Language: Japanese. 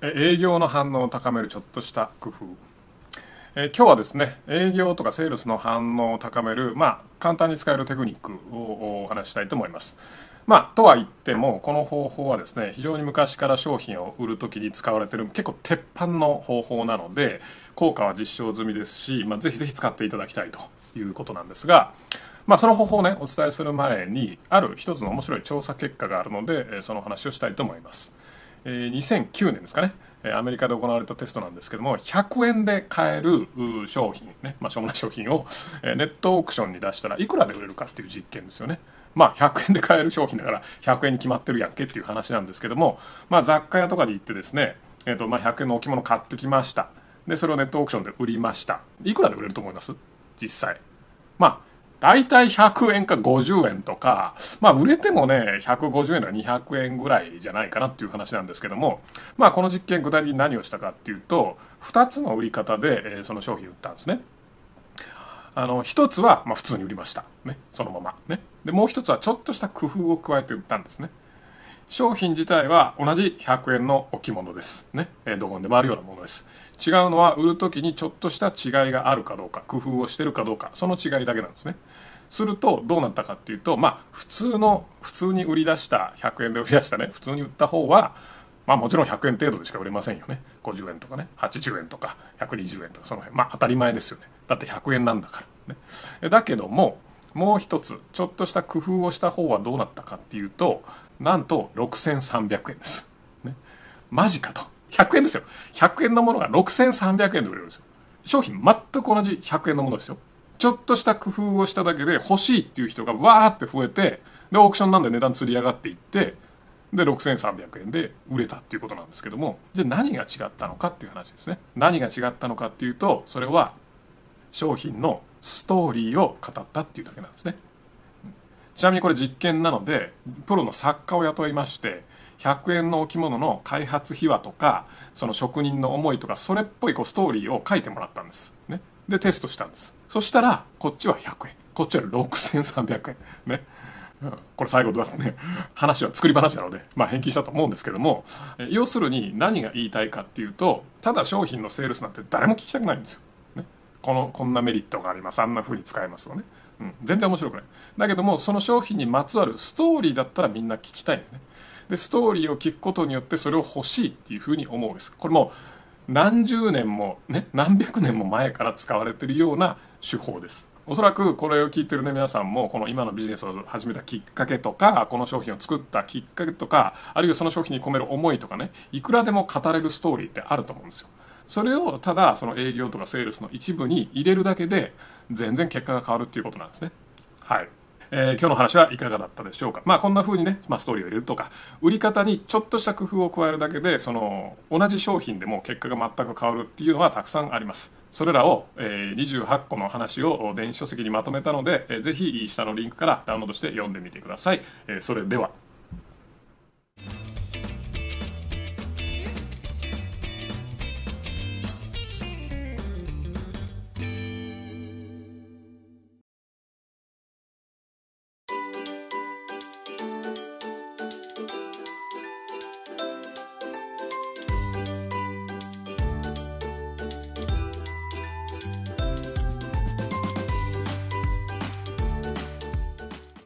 営業の反応を高めるちょっとした工夫。え今日はですね営業とかセールスの反応を高めるまあ簡単に使えるテクニックをお話したいと思います。まあとは言ってもこの方法はですね非常に昔から商品を売る時に使われてる結構鉄板の方法なので効果は実証済みですし、まあ、ぜひぜひ使っていただきたいということなんですがまあ、その方法をねお伝えする前にある一つの面白い調査結果があるのでその話をしたいと思います、え、2009年ですかね。アメリカで行われたテストなんですけども100円で買える商品ね、まあ、しょうもない商品をネットオークションに出したらいくらで売れるかっていう実験ですよね。まあ100円で買える商品だから100円に決まってるやんけっていう話なんですけども、まあ、雑貨屋とかで行ってですね、えーとまあ、100円の置物買ってきました。でそれをネットオークションで売りました。いくらで売れると思います？実際。まあ大体100円か50円とか、まあ売れてもね、150円とか200円ぐらいじゃないかなっていう話なんですけども、まあこの実験具体的に何をしたかっていうと、2つの売り方で、え、その商品売ったんですね。あの、1つは、ま普通に売りました。ね。そのまま。ね。で、もう1つはちょっとした工夫を加えて売ったんですね。商品自体は同じ100円の置物です。ね。えー、どこにでもあるようなものです。違うのは売る時にちょっとした違いがあるかどうか工夫をしてるかどうかその違いだけなんですねするとどうなったかっていうとまあ普通の普通に売り出した100円で売り出したね普通に売った方はまあもちろん100円程度でしか売れませんよね50円とかね80円とか120円とかその辺まあ当たり前ですよねだって100円なんだからねだけどももう一つちょっとした工夫をした方はどうなったかっていうとなんと6300円です、ね、マジかと100円ですよ。100円のものが6300円で売れるんですよ。商品全く同じ100円のものですよ。ちょっとした工夫をしただけで欲しいっていう人がわーって増えて、で、オークションなんで値段釣り上がっていって、で、6300円で売れたっていうことなんですけども、じゃあ何が違ったのかっていう話ですね。何が違ったのかっていうと、それは商品のストーリーを語ったっていうだけなんですね。ちなみにこれ実験なので、プロの作家を雇いまして、100円の置物の開発秘話とかその職人の思いとかそれっぽいこうストーリーを書いてもらったんです、ね、でテストしたんです。そしたらこっちは100円。こっちは6300円。ね。これ最後どうやってね話は作り話なので、まあ、返金したと思うんですけども要するに何が言いたいかっていうとただ商品のセールスなんて誰も聞きたくないんですよ、ね、このこんなメリットがあります。あんな風に使えますよね、うん、全然面白くない。だけどもその商品にまつわるストーリーだったらみんな聞きたいんですね。でストーリーを聞くことによってそれを欲しいっていうふうに思うんです。これも何十年もね何百年も前から使われてるような手法です。おそらくこれを聞いてるね皆さんもこの今のビジネスを始めたきっかけとかこの商品を作ったきっかけとかあるいはその商品に込める思いとかねいくらでも語れるストーリーってあると思うんですよ。それをただその営業とかセールスの一部に入れるだけで全然結果が変わるっていうことなんですねはいえー、今日の話はいかがだったでしょうか。まあこんな風にね、まあ、ストーリーを入れるとか、売り方にちょっとした工夫を加えるだけで、その同じ商品でも結果が全く変わるっていうのはたくさんあります。それらを、えー、28個の話を電子書籍にまとめたので、えー、ぜひ下のリンクからダウンロードして読んでみてください。えー、それでは。